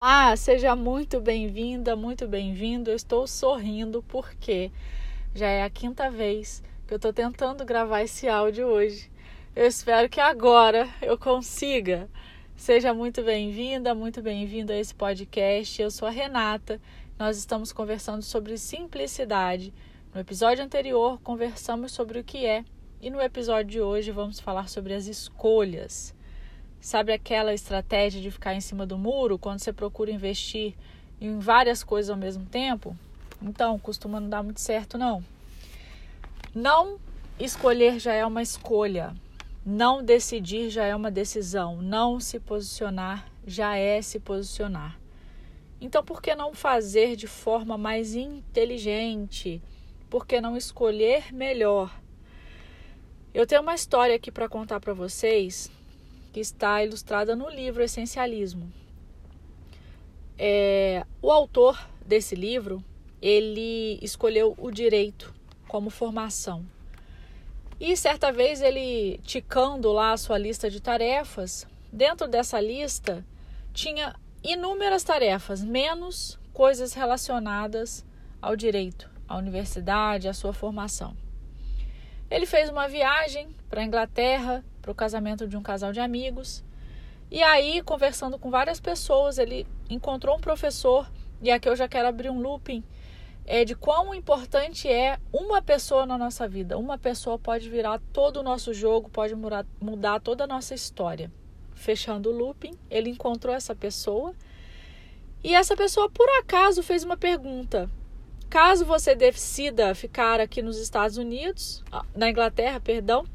Ah, seja muito bem-vinda, muito bem-vindo. Estou sorrindo porque já é a quinta vez que eu estou tentando gravar esse áudio hoje. Eu espero que agora eu consiga. Seja muito bem-vinda, muito bem-vindo a esse podcast. Eu sou a Renata. Nós estamos conversando sobre simplicidade. No episódio anterior, conversamos sobre o que é, e no episódio de hoje vamos falar sobre as escolhas. Sabe aquela estratégia de ficar em cima do muro quando você procura investir em várias coisas ao mesmo tempo? Então, costuma não dar muito certo, não. Não escolher já é uma escolha. Não decidir já é uma decisão. Não se posicionar já é se posicionar. Então, por que não fazer de forma mais inteligente? Por que não escolher melhor? Eu tenho uma história aqui para contar para vocês que está ilustrada no livro Essencialismo. É, o autor desse livro ele escolheu o direito como formação. E certa vez ele ticando lá a sua lista de tarefas, dentro dessa lista tinha inúmeras tarefas, menos coisas relacionadas ao direito, à universidade, à sua formação. Ele fez uma viagem para a Inglaterra para o casamento de um casal de amigos. E aí, conversando com várias pessoas, ele encontrou um professor, e aqui eu já quero abrir um looping, é de quão importante é uma pessoa na nossa vida. Uma pessoa pode virar todo o nosso jogo, pode mudar, toda a nossa história. Fechando o looping, ele encontrou essa pessoa e essa pessoa, por acaso, fez uma pergunta. Caso você decida ficar aqui nos Estados Unidos, ah, na Inglaterra, perdão,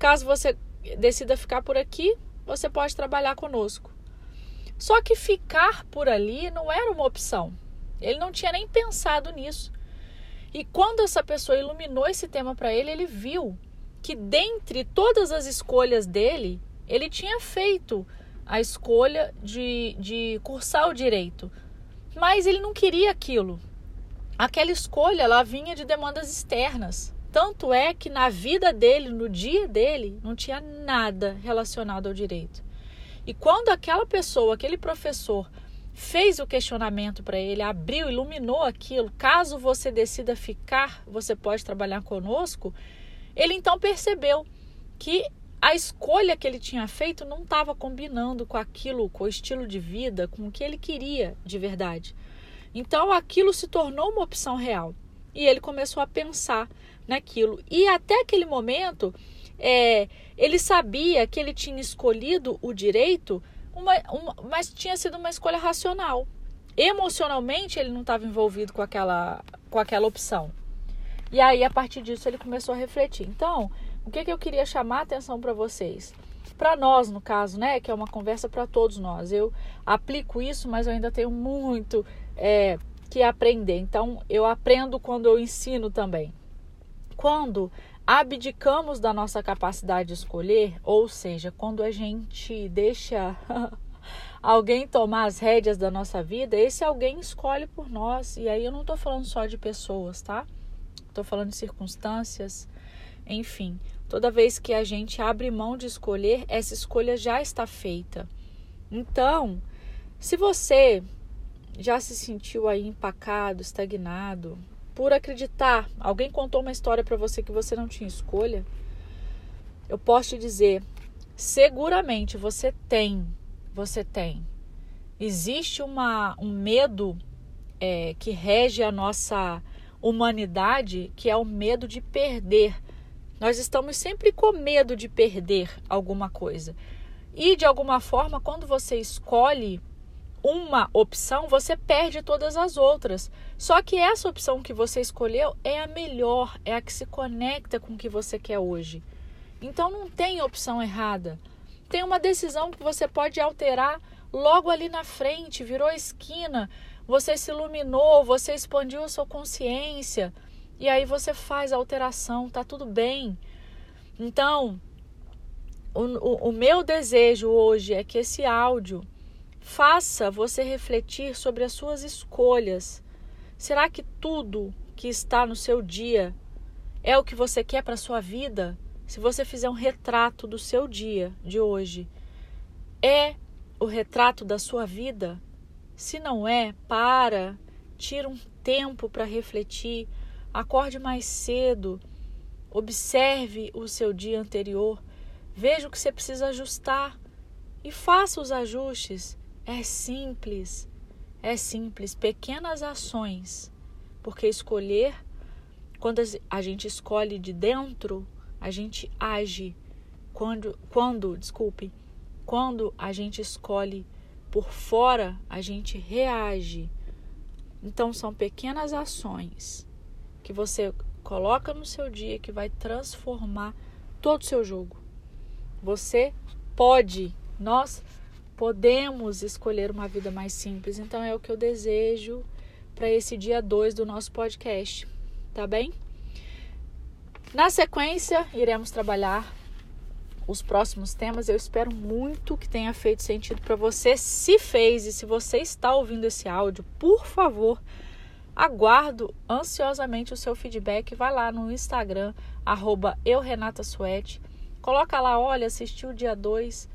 caso você decida ficar por aqui, você pode trabalhar conosco. Só que ficar por ali não era uma opção. Ele não tinha nem pensado nisso. E quando essa pessoa iluminou esse tema para ele, ele viu que dentre todas as escolhas dele, ele tinha feito a escolha de, de cursar o direito. Mas ele não queria aquilo. Aquela escolha ela vinha de demandas externas. Tanto é que na vida dele, no dia dele, não tinha nada relacionado ao direito. E quando aquela pessoa, aquele professor, fez o questionamento para ele, abriu, iluminou aquilo, caso você decida ficar, você pode trabalhar conosco, ele então percebeu que a escolha que ele tinha feito não estava combinando com aquilo, com o estilo de vida, com o que ele queria de verdade. Então aquilo se tornou uma opção real. E ele começou a pensar naquilo. E até aquele momento, é, ele sabia que ele tinha escolhido o direito, uma, uma, mas tinha sido uma escolha racional. Emocionalmente, ele não estava envolvido com aquela, com aquela opção. E aí, a partir disso, ele começou a refletir. Então, o que, que eu queria chamar a atenção para vocês? Para nós, no caso, né? Que é uma conversa para todos nós. Eu aplico isso, mas eu ainda tenho muito é, que aprender. Então, eu aprendo quando eu ensino também. Quando abdicamos da nossa capacidade de escolher, ou seja, quando a gente deixa alguém tomar as rédeas da nossa vida, esse alguém escolhe por nós. E aí eu não estou falando só de pessoas, tá? Estou falando de circunstâncias, enfim. Toda vez que a gente abre mão de escolher, essa escolha já está feita. Então, se você já se sentiu aí empacado, estagnado, por acreditar, alguém contou uma história para você que você não tinha escolha, eu posso te dizer, seguramente você tem, você tem. Existe uma, um medo é, que rege a nossa humanidade, que é o medo de perder. Nós estamos sempre com medo de perder alguma coisa. E de alguma forma, quando você escolhe uma opção, você perde todas as outras. Só que essa opção que você escolheu é a melhor, é a que se conecta com o que você quer hoje. Então não tem opção errada. Tem uma decisão que você pode alterar logo ali na frente, virou esquina, você se iluminou, você expandiu a sua consciência e aí você faz a alteração, tá tudo bem. Então, o, o, o meu desejo hoje é que esse áudio faça você refletir sobre as suas escolhas. Será que tudo que está no seu dia é o que você quer para a sua vida? Se você fizer um retrato do seu dia de hoje, é o retrato da sua vida? Se não é, para, tira um tempo para refletir, acorde mais cedo, observe o seu dia anterior, veja o que você precisa ajustar e faça os ajustes. É simples, é simples, pequenas ações, porque escolher, quando a gente escolhe de dentro, a gente age. Quando, quando, desculpe, quando a gente escolhe por fora, a gente reage. Então são pequenas ações que você coloca no seu dia que vai transformar todo o seu jogo. Você pode, nós podemos escolher uma vida mais simples. Então é o que eu desejo para esse dia 2 do nosso podcast, tá bem? Na sequência, iremos trabalhar os próximos temas. Eu espero muito que tenha feito sentido para você. Se fez e se você está ouvindo esse áudio, por favor, aguardo ansiosamente o seu feedback. Vai lá no Instagram, arroba eurenatasuete. Coloca lá, olha, assisti o dia 2,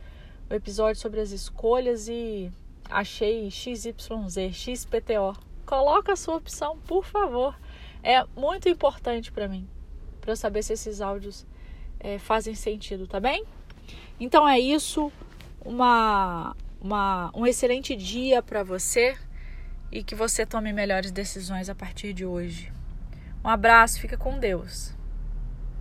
o episódio sobre as escolhas e achei XYZ, XPTO. Coloca a sua opção, por favor. É muito importante para mim, para eu saber se esses áudios é, fazem sentido, tá bem? Então é isso. Uma, uma, um excelente dia para você e que você tome melhores decisões a partir de hoje. Um abraço, fica com Deus.